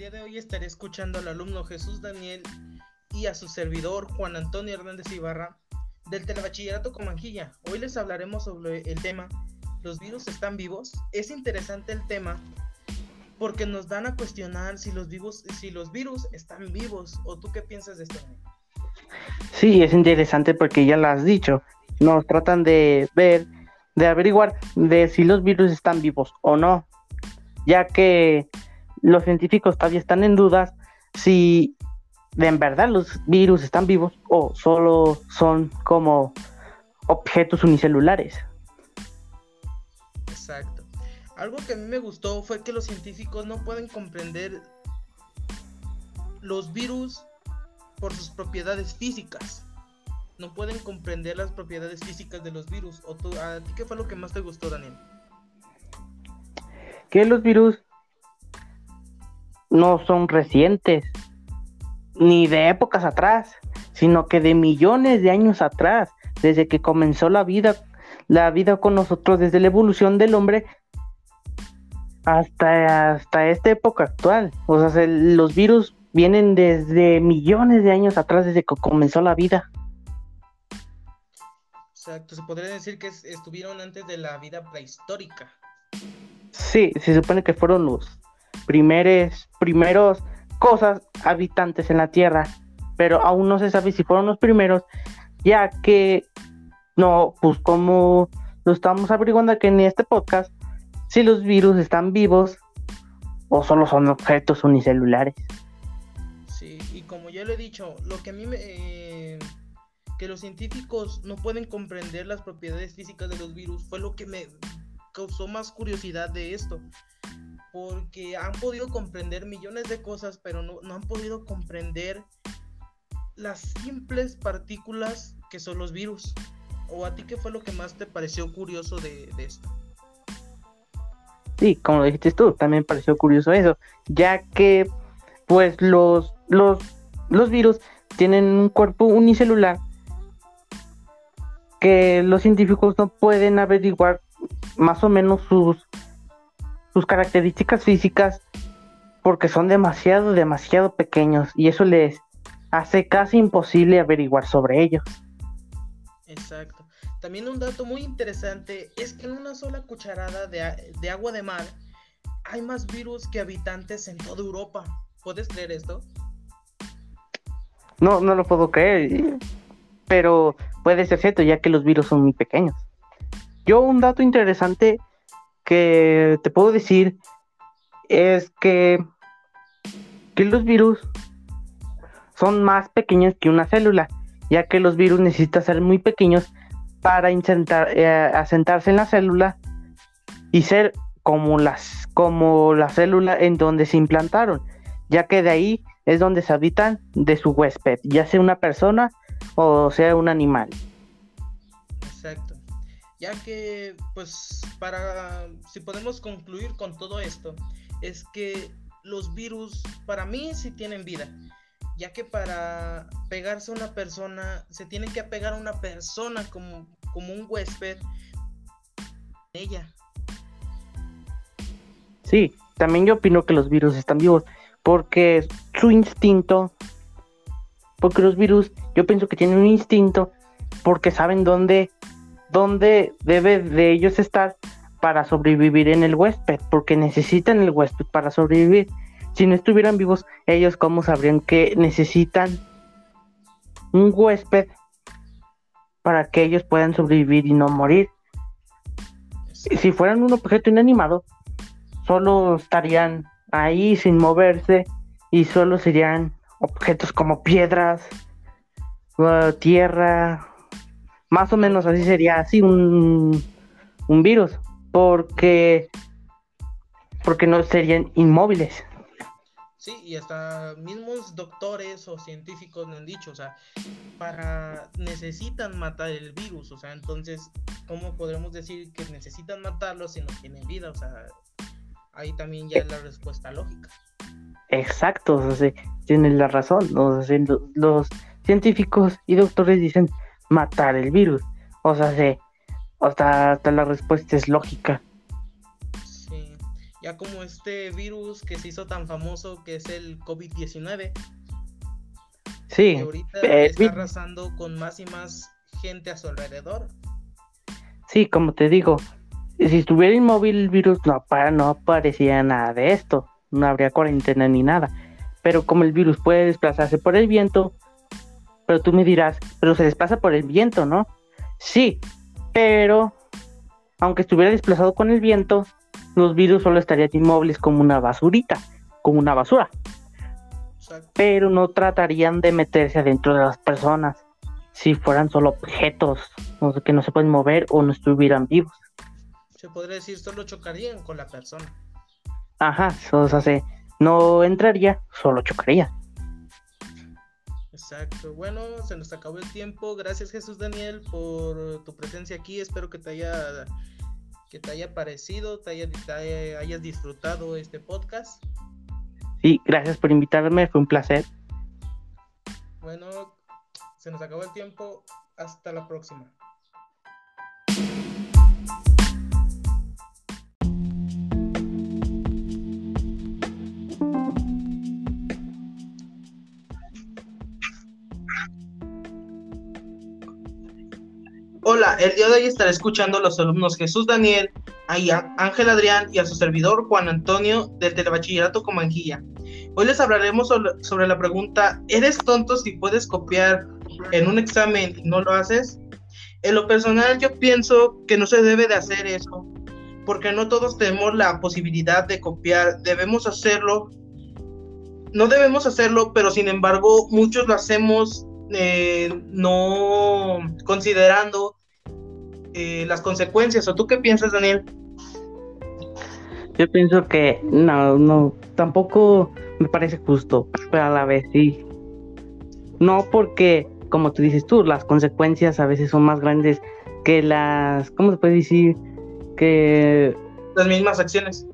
día de hoy estaré escuchando al alumno Jesús Daniel y a su servidor Juan Antonio Hernández Ibarra del Telebachillerato Comanjilla. Hoy les hablaremos sobre el tema ¿Los virus están vivos? Es interesante el tema porque nos dan a cuestionar si los, vivos, si los virus están vivos. ¿O tú qué piensas de esto? Sí, es interesante porque ya lo has dicho. Nos tratan de ver, de averiguar de si los virus están vivos o no, ya que los científicos todavía están en dudas si de en verdad los virus están vivos o solo son como objetos unicelulares. Exacto. Algo que a mí me gustó fue que los científicos no pueden comprender los virus por sus propiedades físicas. No pueden comprender las propiedades físicas de los virus. ¿O ¿A ti qué fue lo que más te gustó, Daniel? Que los virus no son recientes, ni de épocas atrás, sino que de millones de años atrás, desde que comenzó la vida, la vida con nosotros, desde la evolución del hombre hasta, hasta esta época actual. O sea, los virus vienen desde millones de años atrás, desde que comenzó la vida. Exacto, se podría decir que estuvieron antes de la vida prehistórica. Sí, se supone que fueron los primeros, primeros cosas habitantes en la Tierra, pero aún no se sabe si fueron los primeros, ya que no, pues como lo estamos averiguando aquí en este podcast, si los virus están vivos o solo son objetos unicelulares. Sí, y como ya lo he dicho, lo que a mí me... Eh, que los científicos no pueden comprender las propiedades físicas de los virus fue lo que me causó más curiosidad de esto porque han podido comprender millones de cosas, pero no, han podido comprender las simples partículas que son los virus. ¿O a ti qué fue lo que más te pareció curioso de, esto? Sí, como lo dijiste tú, también pareció curioso eso, ya que pues los, los, los virus tienen un cuerpo unicelular que los científicos no pueden averiguar más o menos sus sus características físicas porque son demasiado, demasiado pequeños y eso les hace casi imposible averiguar sobre ellos. Exacto. También un dato muy interesante es que en una sola cucharada de, agua de mar hay más virus que habitantes en toda Europa. ¿Puedes creer esto? No, no lo puedo creer, pero puede ser cierto ya que los virus son muy pequeños. Yo un dato interesante que te puedo decir es que, que los virus son más pequeños que una célula, ya que los virus necesitan ser muy pequeños para eh, asentarse en la célula y ser como las como la célula en donde se implantaron, ya que de ahí es donde se habitan de su huésped, ya sea una persona o sea un animal. Exacto ya que pues para si podemos concluir con todo esto es que los virus para mí sí tienen vida ya que para pegarse a una persona se tiene que apegar a una persona como, como un huésped ella. Sí también yo opino que los virus están vivos porque su instinto porque los virus yo pienso que tienen un instinto porque saben dónde dónde debe de ellos estar para sobrevivir en el huésped, porque necesitan el huésped para sobrevivir. Si no estuvieran vivos, ellos cómo sabrían que necesitan un huésped para que ellos puedan sobrevivir y no morir. Si fueran un objeto inanimado, solo estarían ahí sin moverse y solo serían objetos como piedras, uh, tierra, más o menos así sería así un, un virus, porque, porque no serían inmóviles. Sí, y hasta mismos doctores o científicos me han dicho, o sea, para necesitan matar el virus, o sea, entonces, ¿cómo podremos decir que necesitan matarlo si no tienen vida? O sea, ahí también ya es la respuesta lógica. Exacto, o sea, tienen la razón, los científicos y doctores dicen, matar el virus. O sea, hasta, hasta la respuesta es lógica. Sí. Ya como este virus que se hizo tan famoso que es el COVID-19. Sí. Que ahorita está arrasando con más y más gente a su alrededor. Sí, como te digo, si estuviera inmóvil el virus no, para, no aparecía nada de esto, no habría cuarentena ni nada. Pero como el virus puede desplazarse por el viento, pero tú me dirás, pero se desplaza por el viento, ¿no? Sí, pero aunque estuviera desplazado con el viento, los virus solo estarían inmóviles como una basurita, como una basura. Pero no tratarían de meterse adentro de las personas si fueran solo objetos que no se pueden mover o no estuvieran vivos. Se podría decir, solo chocarían con la persona. Ajá, o sea, no entraría, solo chocaría. Exacto. Bueno, se nos acabó el tiempo. Gracias Jesús Daniel por tu presencia aquí. Espero que te haya que te haya parecido, te, haya, te hayas disfrutado este podcast. Sí, gracias por invitarme, fue un placer. Bueno, se nos acabó el tiempo. Hasta la próxima. Hola, el día de hoy estaré escuchando a los alumnos Jesús Daniel, Ángel Adrián y a su servidor Juan Antonio del Telebachillerato Comanguilla. Hoy les hablaremos sobre, la pregunta, ¿eres tonto si puedes copiar en un examen y no lo haces? En lo personal yo pienso que no se debe de hacer eso, porque no todos tenemos la posibilidad de copiar, debemos hacerlo, no debemos hacerlo, pero sin embargo muchos lo hacemos eh, no considerando eh, las consecuencias. ¿O tú qué piensas, Daniel? Yo pienso que no, no, tampoco me parece justo, pero a la vez sí. No porque, como tú dices tú, las consecuencias a veces son más grandes que las, ¿cómo se puede decir? Que... Las mismas acciones.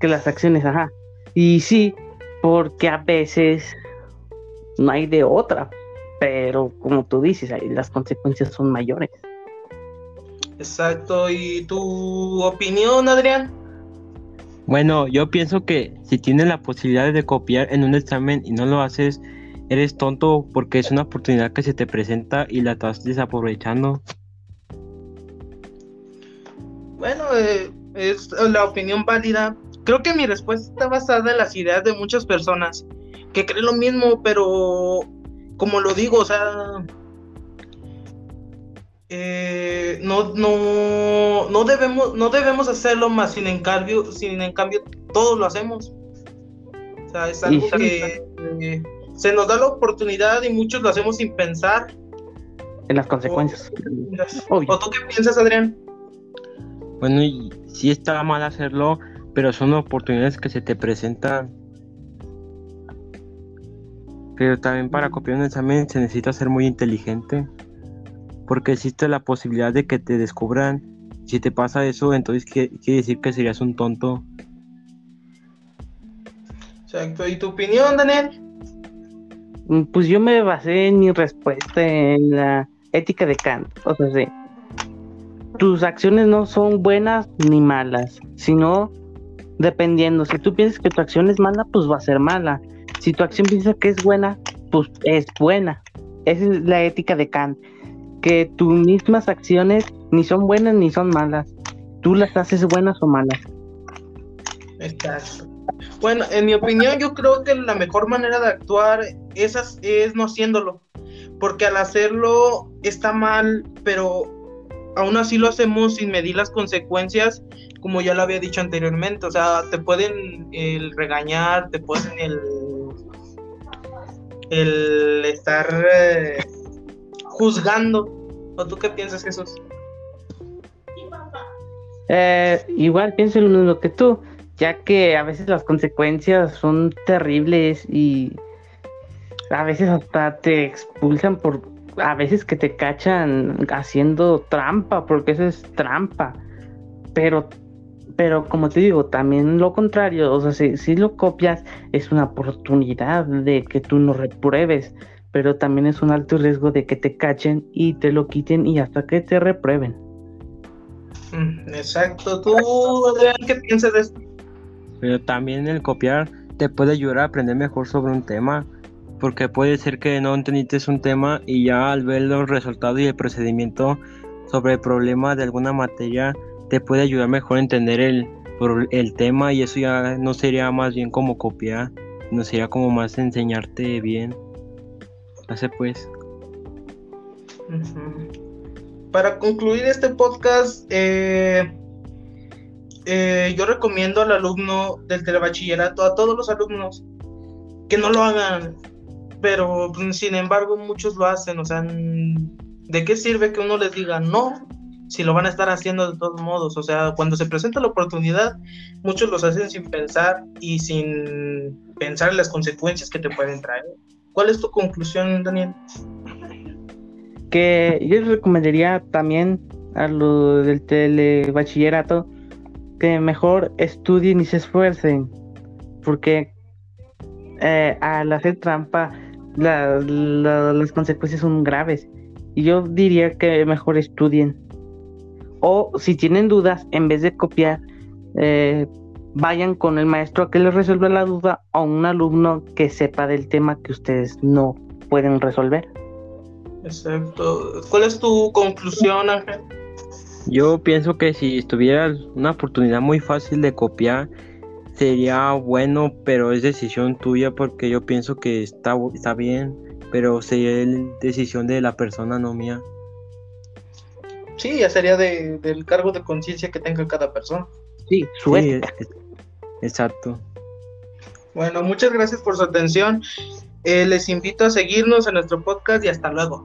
Que las acciones, ajá. Y sí, porque a veces no hay de otra, pero como tú dices, las consecuencias son mayores. Exacto, ¿y tu opinión, Adrián? Bueno, yo pienso que si tienes la posibilidad de copiar en un examen y no lo haces, eres tonto porque es una oportunidad que se te presenta y la estás desaprovechando. Bueno, eh, es la opinión válida. Creo que mi respuesta está basada en las ideas de muchas personas que creen lo mismo, pero como lo digo, o sea, eh, no, no, no, debemos, no debemos hacerlo más, sin en cambio, sin en cambio todos lo hacemos. O sea, es algo que eh, se nos da la oportunidad y muchos lo hacemos sin pensar. En las consecuencias. ¿O, tú qué piensas, Adrián? Bueno, sí está mal hacerlo, pero son oportunidades que se te presentan pero también para copiar un examen se necesita ser muy inteligente. Porque existe la posibilidad de que te descubran. Si te pasa eso, entonces quiere decir que serías un tonto. Exacto. ¿Y tu opinión, Daniel? Mm, pues yo me basé en mi respuesta en la ética de Kant. O sea, sí. Tus acciones no son buenas ni malas, sino dependiendo. Si tú piensas que tu acción es mala, pues va a ser mala. Si tu acción piensa que es buena, pues es buena. Esa es la ética de Kant. Que tus mismas acciones ni son buenas ni son malas. Tú las haces buenas o malas. Exacto. Bueno, en mi opinión, yo creo que la mejor manera de actuar es, es no haciéndolo. Porque al hacerlo está mal, pero aún así lo hacemos sin medir las consecuencias, como ya lo había dicho anteriormente. O sea, te pueden el regañar, te pueden el estar eh, juzgando. ¿O tú qué piensas, Jesús? Eh, igual pienso lo mismo que tú, ya que a veces las consecuencias son terribles y a veces hasta te expulsan por, a veces que te cachan haciendo trampa, porque eso es trampa, pero pero como te digo, también lo contrario, o sea, si, si, lo copias es una oportunidad de que tú no repruebes, pero también es un alto riesgo de que te cachen y te lo quiten y hasta que te reprueben. Mm, exacto, tú, Adrián, ¿qué piensas de esto? Pero también el copiar te puede ayudar a aprender mejor sobre un tema. Porque puede ser que no entendiste un tema y ya al ver los resultados y el procedimiento sobre el problema de alguna materia te puede ayudar mejor a entender el, el tema y eso ya no sería más bien como copiar, no sería como más enseñarte bien. Hace pues. Para concluir este podcast, eh, eh, yo recomiendo al alumno del telebachillerato, a todos los alumnos, que no lo hagan, pero pues, sin embargo muchos lo hacen, o sea, ¿de qué sirve que uno les diga no si lo van a estar haciendo de todos modos? O sea, cuando se presenta la oportunidad, muchos los hacen sin pensar y sin pensar en las consecuencias que te pueden traer. ¿Cuál es tu conclusión, Daniel? Que yo les recomendaría también a lo del telebachillerato que mejor estudien y se esfuercen, porque eh, al hacer trampa las consecuencias son graves. Y yo diría que mejor estudien. O si tienen dudas, en vez de copiar, eh, vayan con el maestro a que les resuelva la duda o un alumno que sepa del tema que ustedes no pueden resolver. Exacto. ¿Cuál es tu conclusión, Ángel? Yo pienso que si tuviera una oportunidad muy fácil de copiar, sería bueno, pero es decisión tuya porque yo pienso que está, está bien, pero sería decisión de la persona, no mía. Sí, ya sería del cargo de conciencia que tenga cada persona. Sí, suerte. Exacto. Bueno, muchas gracias por su atención. Eh, les invito a seguirnos en nuestro podcast y hasta luego.